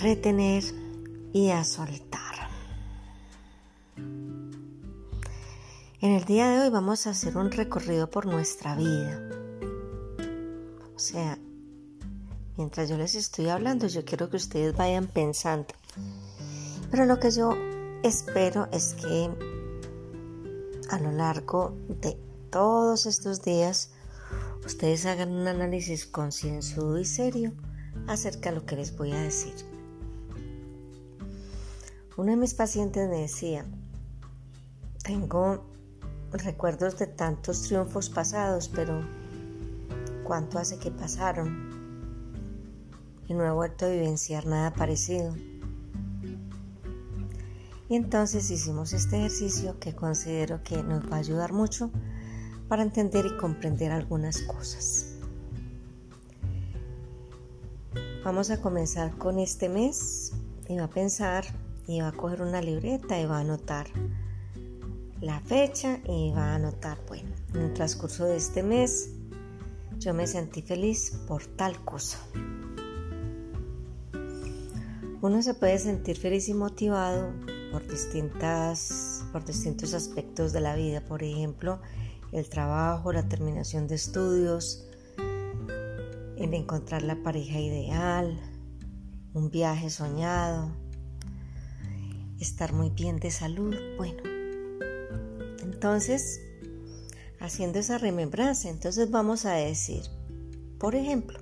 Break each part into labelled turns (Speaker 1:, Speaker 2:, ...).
Speaker 1: retener y a soltar. En el día de hoy vamos a hacer un recorrido por nuestra vida. O sea, mientras yo les estoy hablando, yo quiero que ustedes vayan pensando. Pero lo que yo espero es que a lo largo de todos estos días, ustedes hagan un análisis concienzudo y serio acerca de lo que les voy a decir. Uno de mis pacientes me decía, tengo recuerdos de tantos triunfos pasados, pero ¿cuánto hace que pasaron? Y no he vuelto a vivenciar nada parecido. Y entonces hicimos este ejercicio que considero que nos va a ayudar mucho para entender y comprender algunas cosas. Vamos a comenzar con este mes y va a pensar y va a coger una libreta y va a anotar la fecha y va a anotar, bueno, en el transcurso de este mes yo me sentí feliz por tal cosa. Uno se puede sentir feliz y motivado por distintas por distintos aspectos de la vida, por ejemplo, el trabajo, la terminación de estudios, el encontrar la pareja ideal, un viaje soñado, estar muy bien de salud. Bueno, entonces, haciendo esa remembranza, entonces vamos a decir, por ejemplo,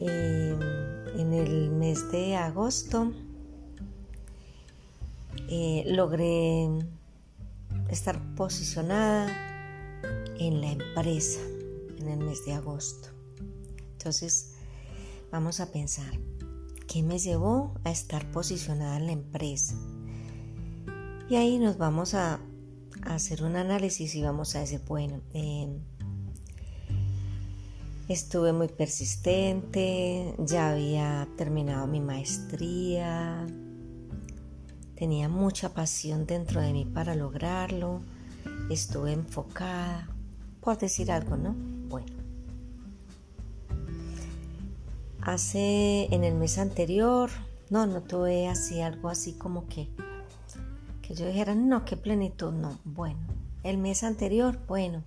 Speaker 1: em, en el mes de agosto eh, logré estar posicionada en la empresa en el mes de agosto. Entonces, vamos a pensar, ¿qué me llevó a estar posicionada en la empresa? Y ahí nos vamos a, hacer un análisis y vamos a decir, bueno, em, estuve muy persistente, ya había terminado mi maestría, Tenía mucha pasión dentro de mí para lograrlo. Estuve enfocada, por decir algo, ¿no? Hace en el mes anterior, no, no tuve así algo así como que que yo dijera, no, qué plenitud, no. Bueno, el mes anterior, bueno,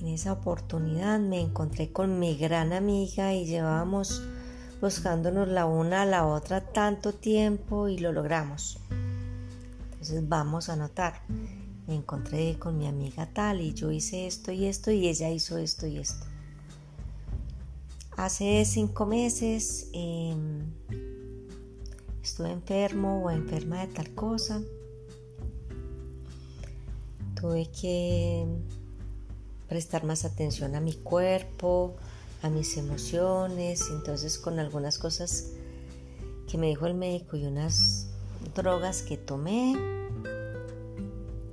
Speaker 1: en esa oportunidad me encontré con mi gran amiga y llevábamos buscándonos la una a la otra tanto tiempo y lo logramos. Entonces vamos a anotar. Me encontré con mi amiga tal y yo hice esto y esto y ella hizo esto y esto. Hace cinco meses em, estuve enfermo o enferma de tal cosa. Tuve que prestar más atención a mi cuerpo, a mis emociones, entonces con algunas cosas que me dijo el médico y unas drogas que tomé,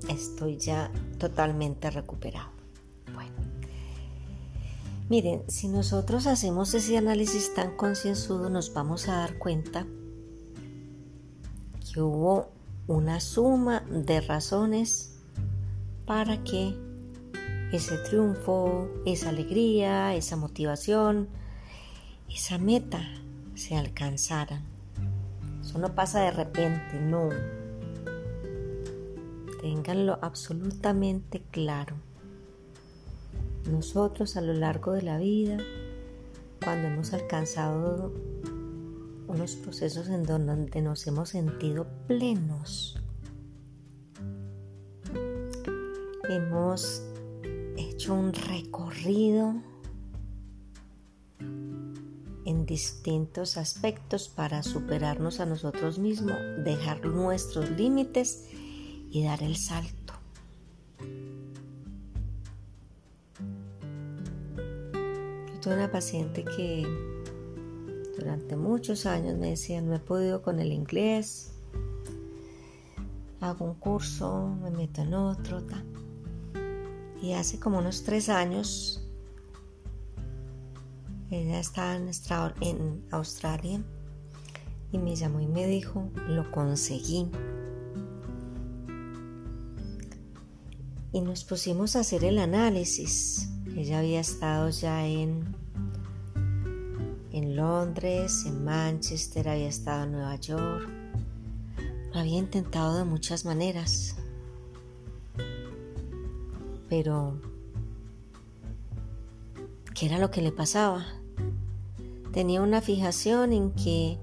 Speaker 1: estoy ya totalmente recuperado. Miren, si nosotros hacemos ese análisis tan concienzudo, nos vamos a dar cuenta que hubo una suma de razones para que ese triunfo, esa alegría, esa motivación, esa meta se alcanzaran. Eso no pasa de repente, no. Ténganlo absolutamente claro. Nosotros a lo largo de la vida, cuando hemos alcanzado unos procesos en donde nos hemos sentido plenos, hemos hecho un recorrido en distintos aspectos para superarnos a nosotros mismos, dejar nuestros límites y dar el salto. Tuve una paciente que durante muchos años me decía, no he podido con el inglés, hago un curso, me meto en otro, y hace como unos tres años, ella estaba en Australia y me llamó y me dijo, lo conseguí. Y nos pusimos a hacer el análisis. Ella había estado ya en, Londres, en Manchester, había estado en Nueva York. Lo había intentado de muchas maneras. Pero, ¿qué era lo que le pasaba? Tenía una fijación en que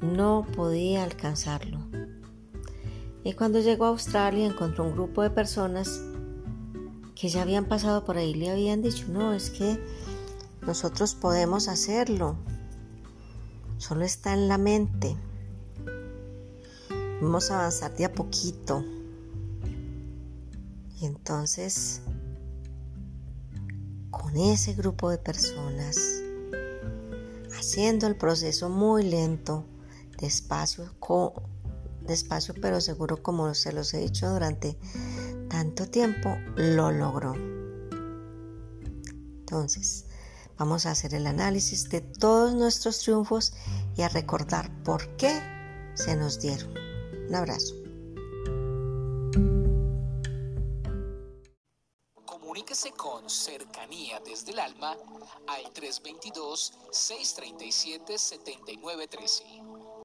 Speaker 1: no podía alcanzarlo. Y cuando llegó a Australia encontró un grupo de personas que ya habían pasado por ahí, le habían dicho, no, es que nosotros podemos hacerlo, solo está en la mente. Vamos a avanzar de a poquito. Y entonces, con ese grupo de personas, haciendo el proceso muy lento, despacio, despacio pero seguro como se los he dicho durante tanto tiempo, lo logró. Entonces, vamos a hacer el análisis de todos nuestros triunfos y a recordar por qué se nos dieron. Un abrazo.
Speaker 2: Comuníquese con cercanía desde el alma al 322-637-7913.